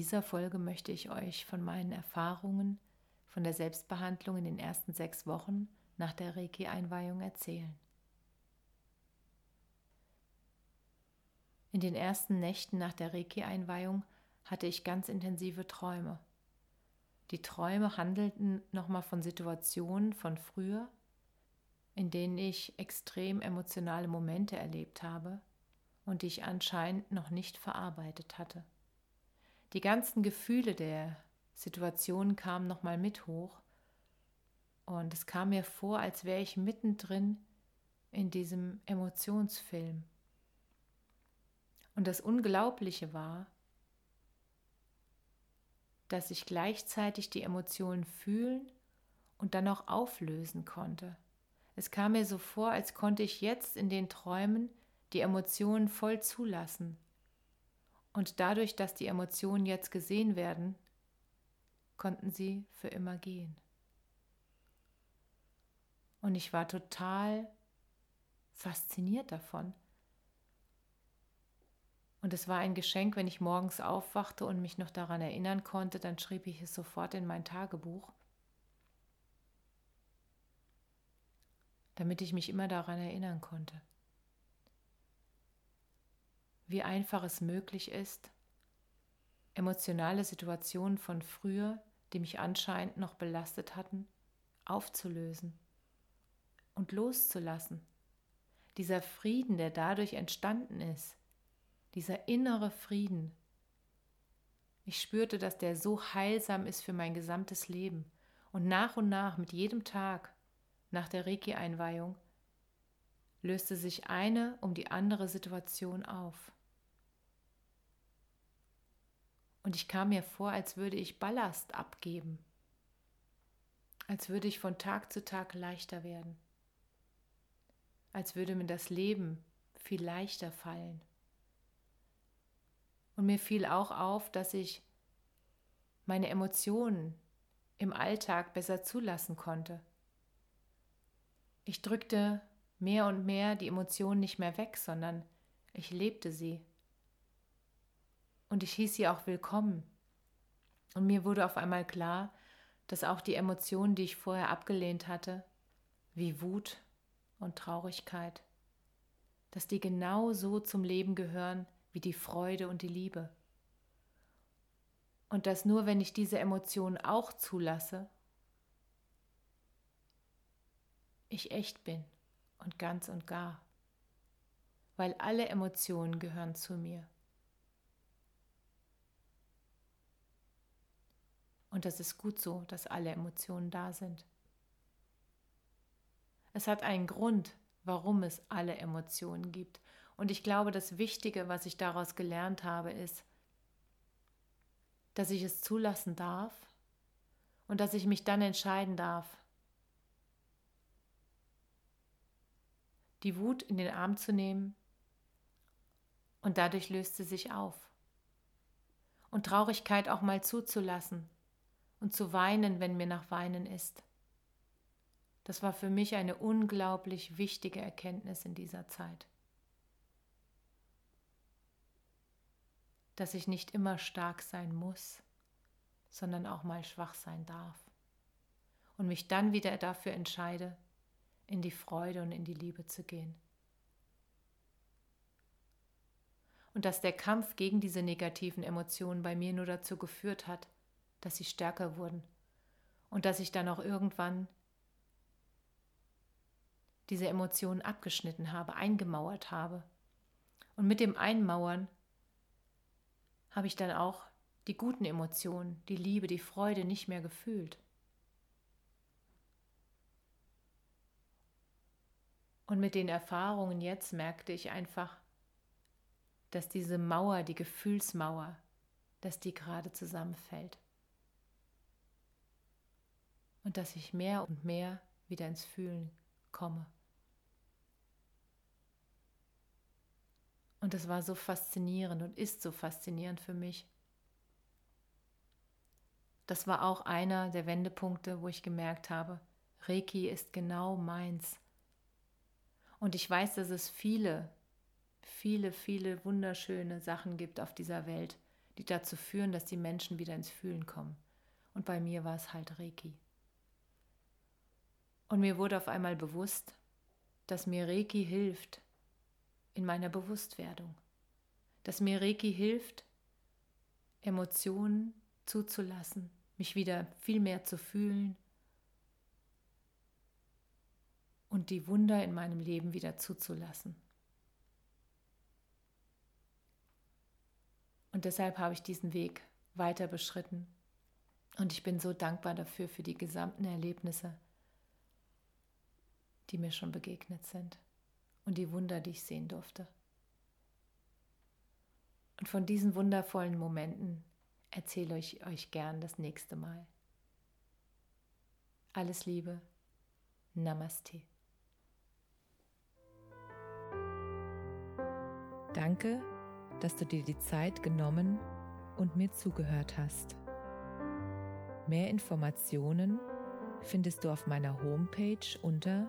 Dieser Folge möchte ich euch von meinen Erfahrungen von der Selbstbehandlung in den ersten sechs Wochen nach der Reiki-Einweihung erzählen. In den ersten Nächten nach der Reiki-Einweihung hatte ich ganz intensive Träume. Die Träume handelten nochmal von Situationen von früher, in denen ich extrem emotionale Momente erlebt habe und die ich anscheinend noch nicht verarbeitet hatte. Die ganzen Gefühle der Situation kamen nochmal mit hoch und es kam mir vor, als wäre ich mittendrin in diesem Emotionsfilm. Und das Unglaubliche war, dass ich gleichzeitig die Emotionen fühlen und dann auch auflösen konnte. Es kam mir so vor, als konnte ich jetzt in den Träumen die Emotionen voll zulassen. Und dadurch, dass die Emotionen jetzt gesehen werden, konnten sie für immer gehen. Und ich war total fasziniert davon. Und es war ein Geschenk, wenn ich morgens aufwachte und mich noch daran erinnern konnte, dann schrieb ich es sofort in mein Tagebuch, damit ich mich immer daran erinnern konnte. Wie einfach es möglich ist, emotionale Situationen von früher, die mich anscheinend noch belastet hatten, aufzulösen und loszulassen. Dieser Frieden, der dadurch entstanden ist, dieser innere Frieden. Ich spürte, dass der so heilsam ist für mein gesamtes Leben. Und nach und nach, mit jedem Tag nach der Reiki-Einweihung, löste sich eine um die andere Situation auf. Und ich kam mir vor, als würde ich Ballast abgeben, als würde ich von Tag zu Tag leichter werden, als würde mir das Leben viel leichter fallen. Und mir fiel auch auf, dass ich meine Emotionen im Alltag besser zulassen konnte. Ich drückte mehr und mehr die Emotionen nicht mehr weg, sondern ich lebte sie. Und ich hieß sie auch willkommen. Und mir wurde auf einmal klar, dass auch die Emotionen, die ich vorher abgelehnt hatte, wie Wut und Traurigkeit, dass die genau so zum Leben gehören, wie die Freude und die Liebe. Und dass nur wenn ich diese Emotionen auch zulasse, ich echt bin und ganz und gar, weil alle Emotionen gehören zu mir. Und das ist gut so, dass alle Emotionen da sind. Es hat einen Grund, warum es alle Emotionen gibt. Und ich glaube, das Wichtige, was ich daraus gelernt habe, ist, dass ich es zulassen darf und dass ich mich dann entscheiden darf, die Wut in den Arm zu nehmen und dadurch löst sie sich auf. Und Traurigkeit auch mal zuzulassen und zu weinen, wenn mir nach Weinen ist. Das war für mich eine unglaublich wichtige Erkenntnis in dieser Zeit. Dass ich nicht immer stark sein muss, sondern auch mal schwach sein darf. Und mich dann wieder dafür entscheide, in die Freude und in die Liebe zu gehen. Und dass der Kampf gegen diese negativen Emotionen bei mir nur dazu geführt hat, dass sie stärker wurden und dass ich dann auch irgendwann diese Emotionen abgeschnitten habe, eingemauert habe. Und mit dem Einmauern habe ich dann auch die guten Emotionen, die Liebe, die Freude nicht mehr gefühlt. Und mit den Erfahrungen jetzt merkte ich einfach, dass diese Mauer, die Gefühlsmauer, dass die gerade zusammenfällt. Und dass ich mehr und mehr wieder ins Fühlen komme. Und das war so faszinierend und ist so faszinierend für mich. Das war auch einer der Wendepunkte, wo ich gemerkt habe, Reiki ist genau meins. Und ich weiß, dass es viele, viele, viele wunderschöne Sachen gibt auf dieser Welt, die dazu führen, dass die Menschen wieder ins Fühlen kommen. Und bei mir war es halt Reiki. Und mir wurde auf einmal bewusst, dass mir Reiki hilft in meiner Bewusstwerdung, dass mir Reiki hilft, Emotionen zuzulassen, mich wieder viel mehr zu fühlen und die Wunder in meinem Leben wieder zuzulassen. Und deshalb habe ich diesen Weg weiter beschritten. Und ich bin so dankbar dafür, für die gesamten Erlebnisse, die mir schon begegnet sind und die Wunder, die ich sehen durfte. Und von diesen wundervollen Momenten erzähle ich euch gern das nächste Mal. Alles Liebe, Namaste. Danke, dass du dir die Zeit genommen und mir zugehört hast. Mehr Informationen findest du auf meiner Homepage unter